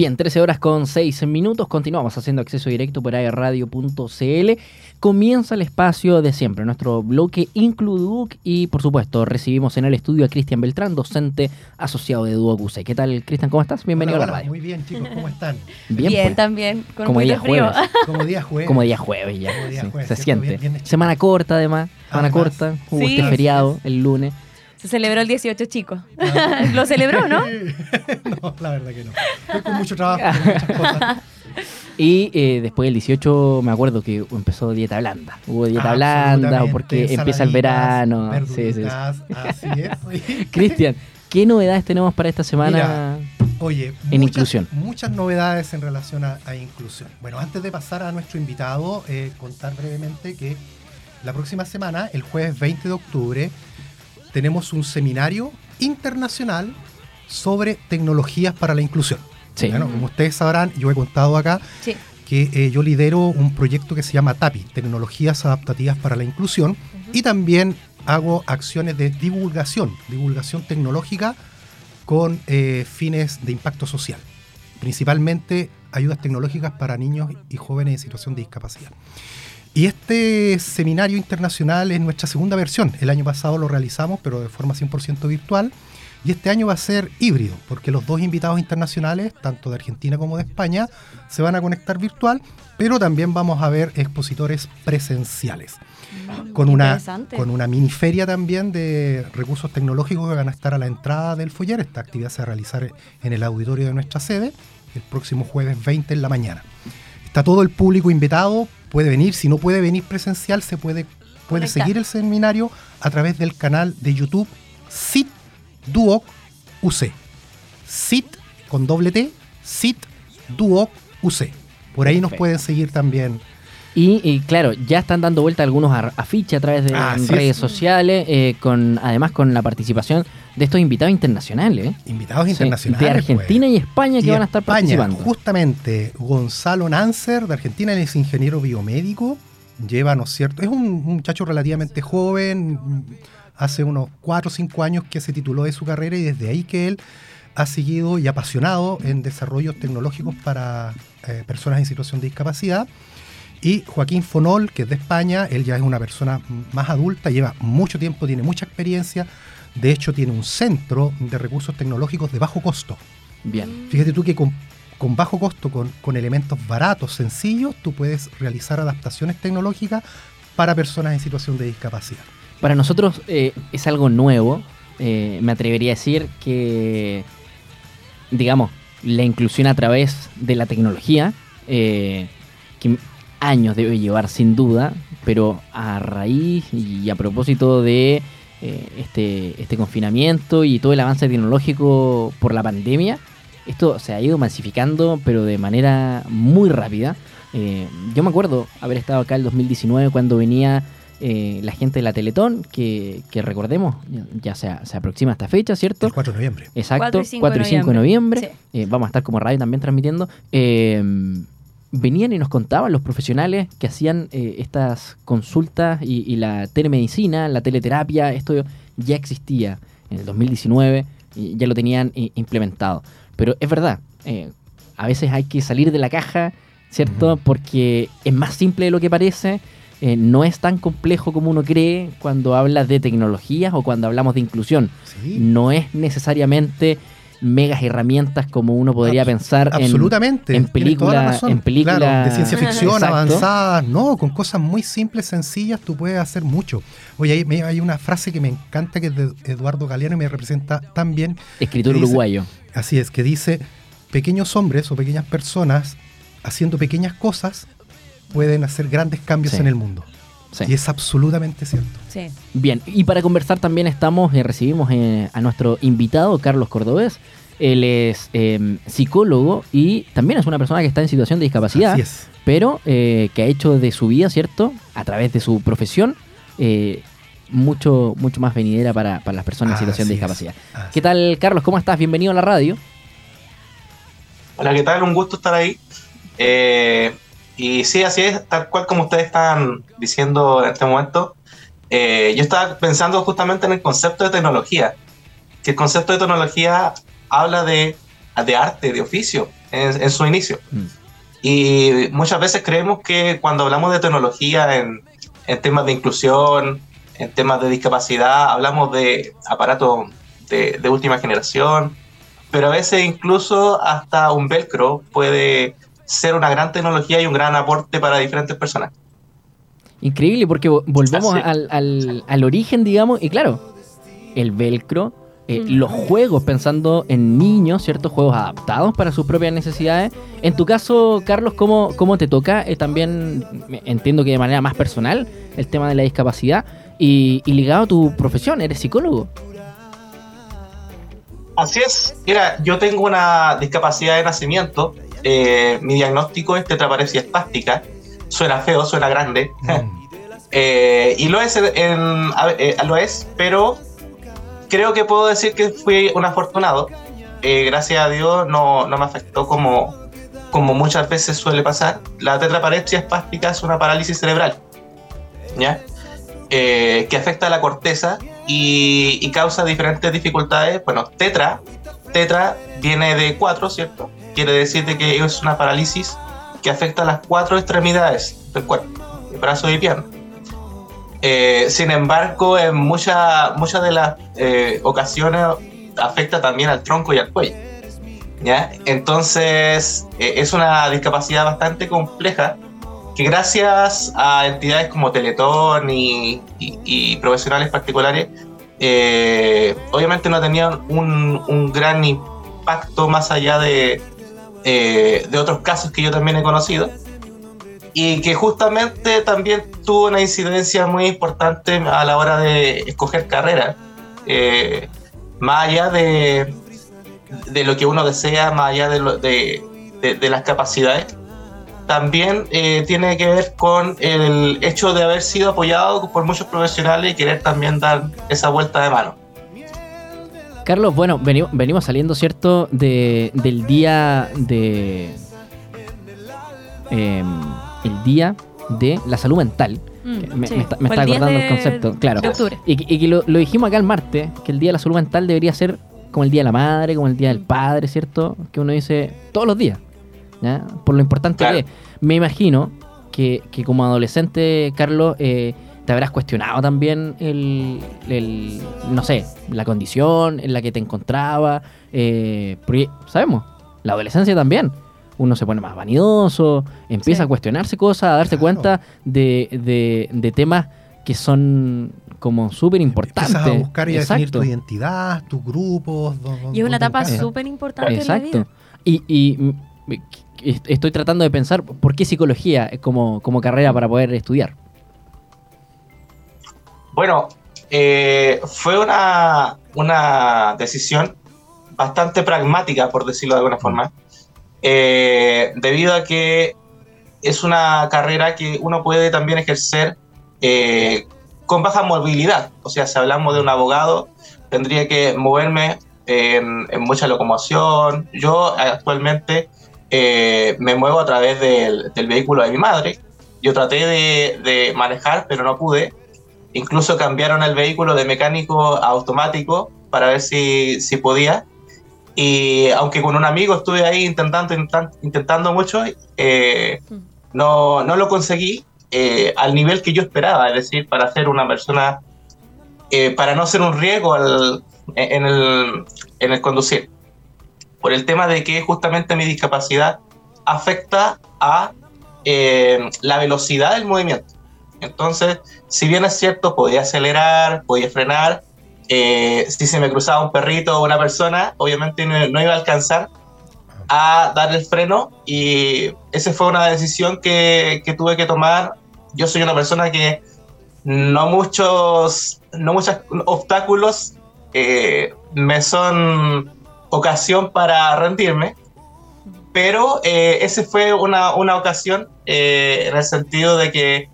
Bien, 13 horas con 6 minutos. Continuamos haciendo acceso directo por airradio.cl. Comienza el espacio de siempre, nuestro bloque Includuc y por supuesto recibimos en el estudio a Cristian Beltrán, docente asociado de Duoc UC. ¿Qué tal, Cristian? ¿Cómo estás? Bienvenido Hola, a la radio. Muy bien, chicos, ¿cómo están? Bien, Bien, pues, también. Con como día frío. jueves. Como día jueves. como día jueves ya. Como día sí, jueves, se siente. Bien- bien Semana corta además, semana Además. corta. Hubo Sí. este feriado el lunes. Se celebró el 18, chicos. Lo celebró, ¿no? no, la verdad que no. Estoy con mucho trabajo, con muchas cosas. Y eh, después del 18 me acuerdo que empezó dieta blanda. Hubo dieta Ah, blanda porque empieza el verano. Sí, sí, sí. Cristian, ¿qué novedades tenemos para esta semana? Oye, En muchas, inclusión. muchas novedades en relación a, a inclusión. Bueno, antes de pasar a nuestro invitado, eh, contar brevemente que la próxima semana, el jueves 20 de octubre, tenemos un seminario internacional sobre tecnologías para la inclusión. Sí. Bueno, como ustedes sabrán, yo he contado acá Sí. que eh, yo lidero un proyecto que se llama TAPI, Tecnologías Adaptativas para la Inclusión, y también hago acciones de divulgación, divulgación tecnológica con eh, fines de impacto social, principalmente ayudas tecnológicas para niños y jóvenes en situación de discapacidad. Y este seminario internacional es nuestra segunda versión. El año pasado lo realizamos, pero de forma 100% virtual. Y este año va a ser híbrido, porque los dos invitados internacionales, tanto de Argentina como de España, se van a conectar virtual, pero también vamos a ver expositores presenciales. Con una, con una mini feria también de recursos tecnológicos que van a estar a la entrada del foyer. Esta actividad se va a realizar en el auditorio de nuestra sede el próximo jueves 20 en la mañana. Está todo el público invitado, puede venir, si no puede venir presencial, se puede, puede Conectar. seguir el seminario a través del canal de YouTube SIT Duoc UC. SIT con doble T, SIT Duoc UC. Por ahí nos pueden seguir también. Y, y, claro, ya están dando vuelta algunos afiches a través de Así redes es. sociales, eh, con además con la participación de estos invitados internacionales. ¿eh? Invitados Sí, internacionales. de Argentina pues. y España que Y van a estar España, participando. Justamente, Gonzalo Nancer, de Argentina, él es ingeniero biomédico. Lleva, ¿no es cierto? Es un, muchacho relativamente joven, hace unos 4 o 5 años que se tituló de su carrera y desde ahí que él ha seguido y apasionado en desarrollos tecnológicos para eh, personas en situación de discapacidad. Y Joaquín Fonol, que es de España, él ya es una persona más adulta, lleva mucho tiempo, tiene mucha experiencia. De hecho, tiene un centro de recursos tecnológicos de bajo costo. Bien. Fíjate tú que con, con bajo costo, con, con elementos baratos, sencillos, tú puedes realizar adaptaciones tecnológicas para personas en situación de discapacidad. Para nosotros eh, es algo nuevo. eh, me atrevería a decir que, digamos, la inclusión a través de la tecnología, eh, que años debe llevar sin duda, pero a raíz y a propósito de eh, este, este confinamiento y todo el avance tecnológico por la pandemia, esto se ha ido masificando, pero de manera muy rápida. Eh, yo me acuerdo haber estado acá el 2019 cuando venía eh, la gente de la Teletón, que, que recordemos, ya, se, se aproxima esta fecha, ¿cierto? El 4 de noviembre. Exacto, 4 y 4 y 5 5 de de noviembre. noviembre. Eh, vamos a estar como radio también transmitiendo. Venían y nos contaban los profesionales que hacían eh, estas consultas y, y la telemedicina, la teleterapia, esto ya existía en el 2019 y ya lo tenían eh, implementado. Pero es verdad, eh, a veces hay que salir de la caja, ¿cierto? Porque es más simple de lo que parece. eh, no es tan complejo como uno cree cuando habla de tecnologías o cuando hablamos de inclusión Sí, no es necesariamente megas herramientas como uno podría Abs- pensar en, absolutamente. en tienes toda la película- razón. en película- Claro, de ciencia ficción Exacto. avanzadas. No, con cosas muy simples, sencillas, tú puedes hacer mucho. Oye, hay, una frase que me encanta que es de Eduardo Galeano y me representa tan bien. escritor dice- uruguayo. Así es, que dice, pequeños hombres o pequeñas personas haciendo pequeñas cosas pueden hacer grandes cambios Sí. en el mundo. Sí. Y es absolutamente cierto. Sí. Bien, y para conversar también estamos, eh, recibimos eh, a nuestro invitado, Carlos Cordobés. Él es eh, psicólogo y también es una persona que está en situación de discapacidad, Así es. pero eh, que ha hecho de su vida, ¿cierto? A través de su profesión, eh, mucho, mucho más venidera para, para las personas en situación de discapacidad. ¿Qué tal, Carlos? ¿Cómo estás? Bienvenido a la radio. Hola, ¿qué tal? Un gusto estar ahí. Y sí, así es, tal cual como ustedes están diciendo en este momento. Eh, yo estaba pensando justamente en el concepto de tecnología. Que el concepto de tecnología habla de, de arte, de oficio. en, su inicio. Mm. Y muchas veces creemos que cuando hablamos de tecnología en, en temas de inclusión, en temas de discapacidad, hablamos de aparatos de, de, última generación, pero a veces incluso hasta un velcro puede ser una gran tecnología y un gran aporte para diferentes personas. Increíble, porque volvemos al, al, al, origen, digamos, y claro, el velcro, eh, mm. los juegos, pensando en niños, ciertos juegos adaptados para sus propias necesidades. En tu caso, Carlos, ¿cómo, cómo te toca? Eh, también entiendo que de manera más personal el tema de la discapacidad y, ligado a tu profesión, eres psicólogo. Así es. Mira, yo tengo una discapacidad de nacimiento. Eh, mi diagnóstico es tetraparesia espástica. Suena feo, suena grande. Mm. y lo es, en, lo es, pero creo que puedo decir que fui un afortunado. Eh, gracias a Dios no, no, me afectó como, como muchas veces suele pasar. La tetraparepsia espástica es una parálisis cerebral, ¿ya? Eh, que afecta a la corteza y, y, causa diferentes dificultades. Bueno, tetra, tetra viene de cuatro, ¿cierto? Quiere decir que es una parálisis que afecta a las cuatro extremidades del cuerpo, el brazo y pierna. Eh, sin embargo, en muchas muchas de las eh, ocasiones afecta también al tronco y al cuello. ¿ya? Entonces, eh, es una discapacidad bastante compleja que gracias a entidades como Teletón y, profesionales particulares, obviamente no tenían un, un, gran impacto más allá de, de otros casos que yo también he conocido y que justamente también tuvo una incidencia muy importante a la hora de escoger carrera. Eh, más allá de, de, lo que uno desea, más allá de, de, las capacidades, también eh, tiene que ver con el hecho de haber sido apoyado por muchos profesionales y querer también dar esa vuelta de mano. Carlos, bueno, venimos, venimos saliendo, ¿cierto?, de, del día de... Eh, el Día de la Salud Mental. Mm, me, está, acordando el, concepto, claro. Y, que lo, dijimos acá el martes, que el Día de la Salud Mental debería ser como el Día de la Madre, como el Día del Padre, ¿cierto? Que uno dice todos los días, ¿ya? Por lo importante que es. Me imagino que, como adolescente, Carlos, eh, te habrás cuestionado también el, no sé, la condición en la que te encontraba. Eh, porque sabemos, la adolescencia también uno se pone más vanidoso, empieza a cuestionarse cosas, a darse cuenta de, de, temas que son como súper importantes. Empiezas a buscar y a definir tu identidad, tus grupos. y es una etapa súper importante Exacto. En la vida. Y, y, estoy tratando de pensar por qué psicología como, como carrera para poder estudiar. Bueno, eh, fue una, una decisión bastante pragmática, por decirlo de alguna forma. Eh, debido a que es una carrera que uno puede también ejercer eh, con baja movilidad. O sea, si hablamos de un abogado, tendría que moverme en, mucha locomoción. Yo actualmente eh, me muevo a través del, vehículo de mi madre. Yo traté de, manejar, pero no pude. Incluso cambiaron el vehículo de mecánico a automático para ver si, si podía. Y aunque con un amigo estuve ahí intentando, intentando mucho, eh, no, no, lo conseguí eh, al nivel que yo esperaba, es decir, para ser una persona, eh, para no ser un riesgo en, el, en el conducir. Por el tema de que justamente mi discapacidad afecta a la velocidad del movimiento. Entonces, si bien es cierto, podía acelerar, podía frenar, eh, si se me cruzaba un perrito o una persona, obviamente no, iba a alcanzar a dar el freno y esa fue una decisión que, que, tuve que tomar. Yo soy una persona que no muchos, no muchos obstáculos eh, me son ocasión para rendirme, pero eh, esa fue una, una ocasión en el sentido de que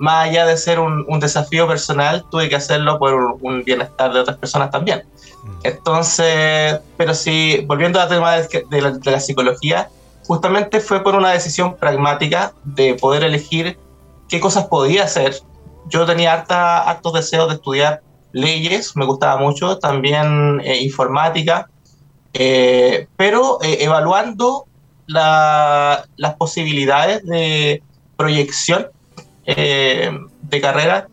más allá de ser un, desafío personal, tuve que hacerlo por un bienestar de otras personas también. Mm. Entonces, pero sí, volviendo al tema de, la, psicología, justamente fue por una decisión pragmática de poder elegir qué cosas podía hacer. Yo tenía harta, hartos deseos de estudiar leyes, me gustaba mucho, también eh, informática, eh, pero eh, evaluando la- las posibilidades de proyección eh, de carrera,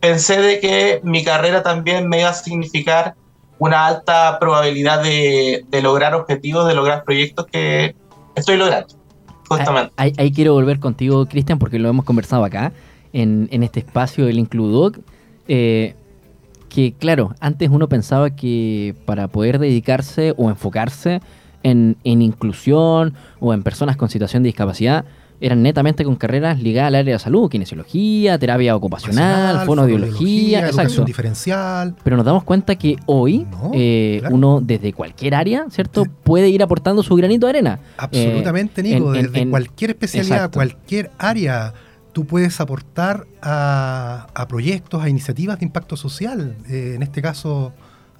pensé de que mi carrera también me iba a significar una alta probabilidad de, lograr objetivos, de lograr proyectos que estoy logrando, justamente. Ahí, quiero volver contigo, Cristian, porque lo hemos conversado acá, en, este espacio del Includoc. eh, que claro, antes uno pensaba que para poder dedicarse o enfocarse en, en inclusión o en personas con situación de discapacidad, eran netamente con carreras ligadas al área de salud, kinesiología, terapia ocupacional, fonoaudiología, educación exacto. diferencial. Pero nos damos cuenta que hoy No, eh, claro. uno desde cualquier área, ¿cierto? Puede ir aportando su granito de arena. Absolutamente, Eh, Nico. en- en- Desde en- cualquier especialidad, exacto. cualquier área, tú puedes aportar a, a proyectos, a iniciativas de impacto social. eh, en este caso,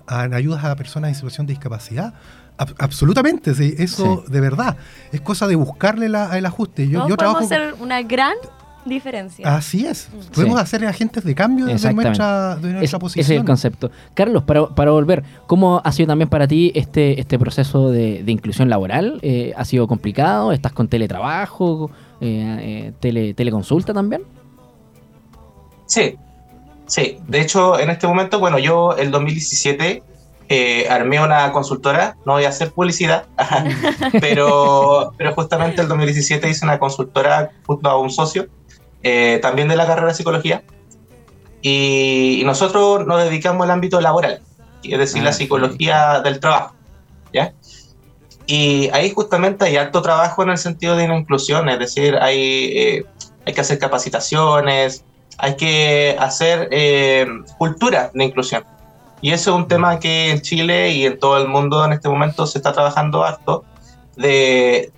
a- ayudas a personas en situación de discapacidad. Ab- absolutamente, sí, eso de verdad. Es cosa de buscarle la- el ajuste. Yo, yo podemos trabajo. hacer una gran diferencia. Así es. Podemos Sí. hacer agentes de cambio desde nuestra, de Es- nuestra ese posición. es el concepto. Carlos, para, para volver, ¿cómo ha sido también para ti este, este proceso de, de inclusión laboral? Eh, ¿Ha sido complicado? ¿Estás con teletrabajo? Eh, eh, tele, ¿Teleconsulta también? Sí, sí. De hecho, en este momento, bueno, yo el 2017 eh, armé una consultora, no voy a hacer publicidad, pero, pero justamente el 2017 hice una consultora junto a un socio, eh, también de la carrera de psicología, y, y nosotros nos dedicamos al ámbito laboral, es decir, Ah, la psicología del trabajo, ¿ya? Y ahí justamente hay alto trabajo en el sentido de la inclusión, es decir, hay, eh, hay que hacer capacitaciones, hay que hacer eh, cultura de inclusión. Y eso es un tema que en Chile y en todo el mundo en este momento se está trabajando harto, de,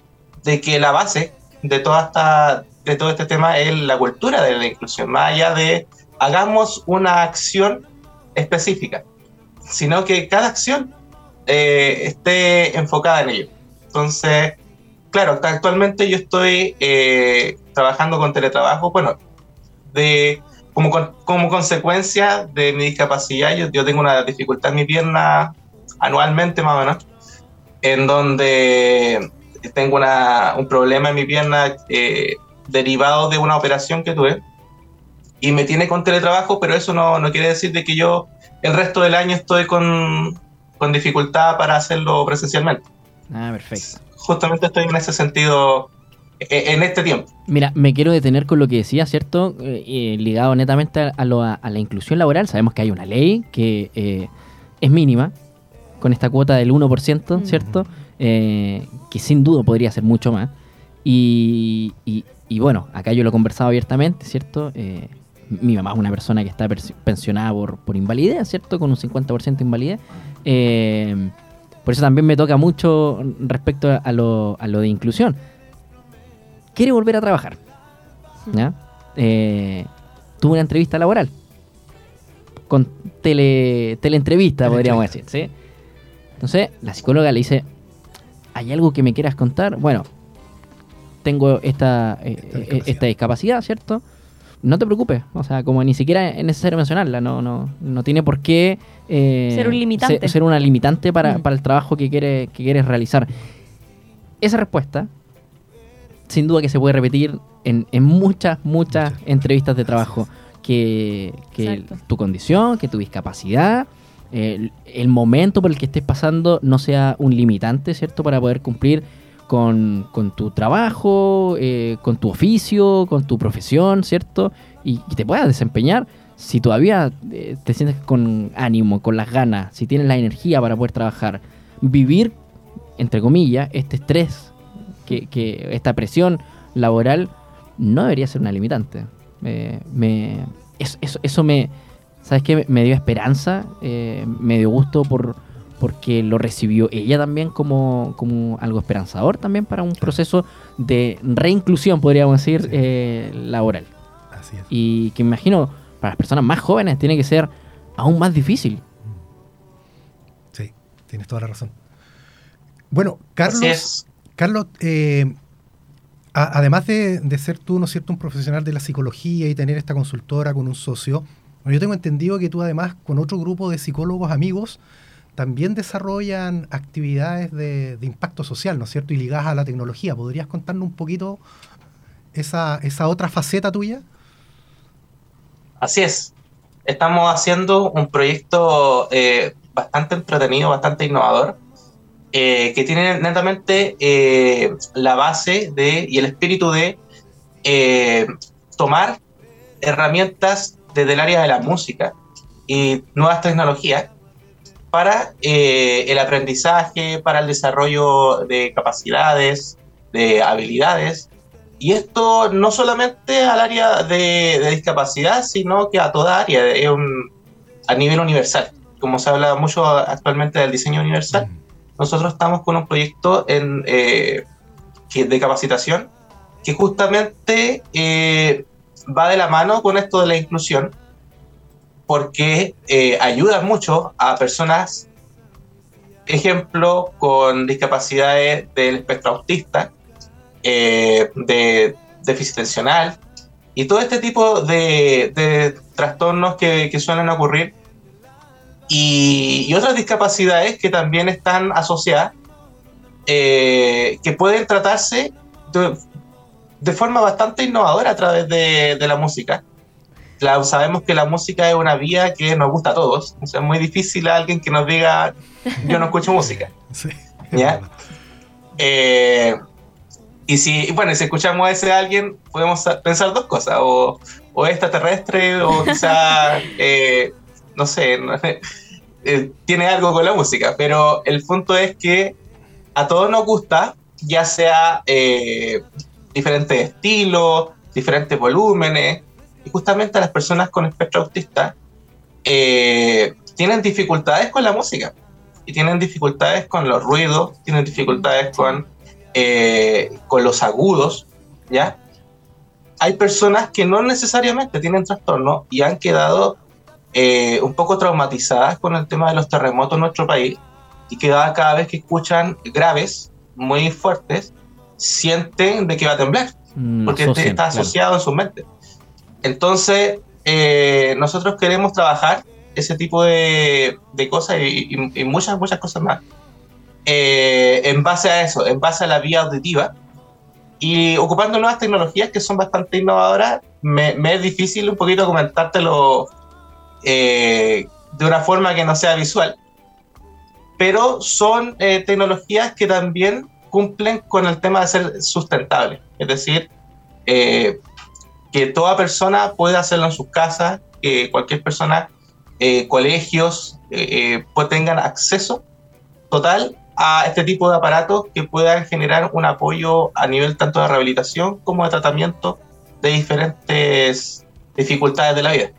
de que la base de, toda esta, de todo este tema es la cultura de la inclusión, más allá de hagamos una acción específica, sino que cada acción eh, esté enfocada en ello. Entonces, claro, actualmente yo estoy eh, trabajando con teletrabajo, bueno, de, como, con- como consecuencia de mi discapacidad, yo, yo tengo una dificultad en mi pierna anualmente más o menos, en donde tengo una- un problema en mi pierna eh, derivado de una operación que tuve y me tiene con teletrabajo, pero eso no, no quiere decir de que yo el resto del año estoy con, con dificultad para hacerlo presencialmente. Ah, perfecto. Justamente estoy en ese sentido en este tiempo. Mira, me quiero detener con lo que decía, ¿cierto? Eh, eh, ligado netamente a, lo- a la inclusión laboral. Sabemos que hay una ley que eh, es mínima, con esta cuota del 1%, Mm. ¿cierto? Eh, que sin duda podría ser mucho más. Y, y- y bueno, acá yo lo he conversado abiertamente, ¿cierto? Eh, mi mamá es una persona que está pers- pensionada por, por invalidez, ¿cierto? Con un 50% de invalidez. Eh, por eso también me toca mucho respecto a lo, a lo de inclusión. Quiere volver a trabajar. ¿ya? Eh, tuvo una entrevista laboral. Con tele, teleentrevista, podríamos decir. ¿sí? Entonces, la psicóloga le dice, ¿hay algo que me quieras contar? Bueno, tengo esta, eh, Esta eh, discapacidad. esta discapacidad, ¿cierto? No te preocupes, o sea, como ni siquiera es necesario mencionarla, no, no, no tiene por qué eh, Ser un limitante. Ser, ser una limitante para, Mm. para el trabajo que, quiere, que quieres realizar. Esa respuesta, sin duda que se puede repetir en, en muchas, muchas entrevistas de trabajo. Que, tu condición, que tu discapacidad, el, el momento por el que estés pasando no sea un limitante, ¿cierto? Para poder cumplir con, con tu trabajo, eh, con tu oficio, con tu profesión, ¿cierto? Y, y te puedas desempeñar. Si todavía eh, te sientes con ánimo, con las ganas, si tienes la energía para poder trabajar, vivir, entre comillas, este estrés, que, que esta presión laboral, no debería ser una limitante. Eh, me, eso, eso, eso me, ¿sabes qué? Me dio esperanza, eh, me dio gusto por porque lo recibió ella también como, como algo esperanzador también para un proceso de reinclusión, podríamos decir, Sí. eh, laboral. Así es. Y que me imagino para las personas más jóvenes tiene que ser aún más difícil. Sí, tienes toda la razón. Bueno, Carlos. Carlos, eh, además de, ser tú, ¿no cierto?, un profesional de la psicología y tener esta consultora con un socio, yo tengo entendido que tú además con otro grupo de psicólogos amigos también desarrollan actividades de, de impacto social, ¿no es cierto? Y ligadas a la tecnología. ¿Podrías contarnos un poquito esa, esa otra faceta tuya? Así es. Estamos haciendo un proyecto eh, bastante entretenido, bastante innovador, eh, que tiene netamente eh, la base de, y el espíritu de eh, tomar herramientas desde el área de la música y nuevas tecnologías para el aprendizaje, para el desarrollo de capacidades, de habilidades. Y esto no solamente al área de, discapacidad, sino que a toda área, a nivel universal. Como se habla mucho actualmente del diseño universal, nosotros estamos con un proyecto en, eh, de capacitación que justamente eh, va de la mano con esto de la inclusión, porque eh, ayuda mucho a personas, ejemplo, con discapacidades del espectro autista, eh, de déficit atencional y todo este tipo de, de trastornos que, que suelen ocurrir y, y otras discapacidades que también están asociadas, eh, que pueden tratarse de, de forma bastante innovadora a través de, de la música. La- sabemos que la música es una vía que nos gusta a todos. O sea, es muy difícil a alguien que nos diga, yo no escucho música. Sí. ¿Ya? Eh, y si, bueno, si escuchamos a ese alguien, podemos sa- pensar dos cosas, o, o extraterrestre, o quizá, eh, no sé, eh, tiene algo con la música, pero el punto es que a todos nos gusta, ya sea eh, diferentes estilos, diferentes volúmenes, y justamente a las personas con espectro autista eh, tienen dificultades con la música y tienen dificultades con los ruidos, tienen dificultades con, con los agudos, ¿ya? Hay personas que no necesariamente tienen trastorno y han quedado eh, un poco traumatizadas con el tema de los terremotos en nuestro país y que cada vez que escuchan graves, muy fuertes, sienten de que va a temblar Mm, porque está claro. asociado en su mente. Entonces, eh, nosotros queremos trabajar ese tipo de, de cosas y, y- y muchas, muchas cosas más eh, en base a eso, en base a la vía auditiva y ocupando nuevas tecnologías que son bastante innovadoras. Me, me es difícil un poquito comentártelo eh, de una forma que no sea visual, pero son eh, tecnologías que también cumplen con el tema de ser sustentable, es decir, eh, que toda persona pueda hacerlo en sus casas, que cualquier persona, colegios, pues tengan acceso total a este tipo de aparatos que puedan generar un apoyo a nivel tanto de rehabilitación como de tratamiento de diferentes dificultades de la vida.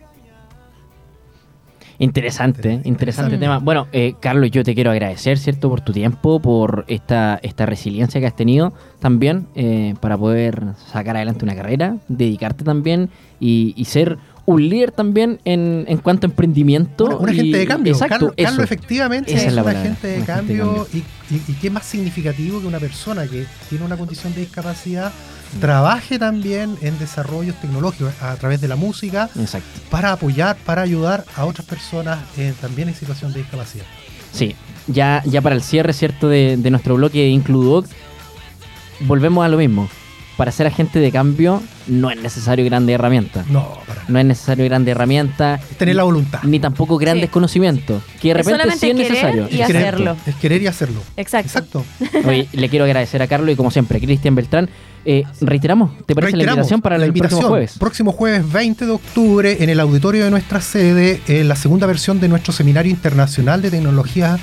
Interesante, interesante tema. Bueno, eh, Carlos, yo te quiero agradecer, ¿cierto?, por tu tiempo, por esta, esta resiliencia que has tenido también eh, para poder sacar adelante una carrera, dedicarte también y, y ser un líder también en, en cuanto a emprendimiento. Una, una y- agente de cambio. Exacto, Carlos, efectivamente Esa es, es la un palabra, agente de un agente de cambio. Y, y- y qué más significativo que una persona que tiene una condición de discapacidad trabaje también en desarrollos tecnológicos a través de la música Exacto. para apoyar, para ayudar a otras personas eh, también en situación de discapacidad. Sí, ya, ya para el cierre, ¿cierto?, de, de nuestro bloque de Includoc, volvemos a lo mismo. Para ser agente de cambio no es necesario grandes herramientas. No, para. No es necesario grandes herramientas. Tener la voluntad. Ni tampoco grandes Sí. conocimientos. Que de Es repente solamente sí es querer necesario. y Es querer, hacerlo. Es querer y hacerlo. Exacto. Exacto. Oye, le quiero agradecer a Carlos y como siempre, Cristian Beltrán. Eh, reiteramos, ¿te parece la invitación para la el próximo invitación. jueves? Próximo jueves 20 de octubre en el auditorio de nuestra sede, en la segunda versión de nuestro seminario internacional de tecnología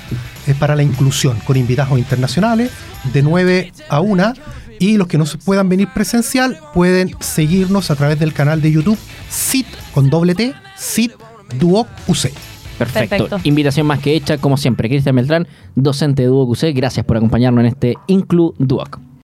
eh, para la inclusión, con invitados internacionales de 9 a 1. Y los que no se puedan venir presencial pueden seguirnos a través del canal de YouTube SIT con doble T, SIT Duoc UC. Perfecto. Perfecto. Invitación más que hecha, como siempre. Cristian Beltrán, docente de Duoc UC. Gracias por acompañarnos en este Inclu Duoc.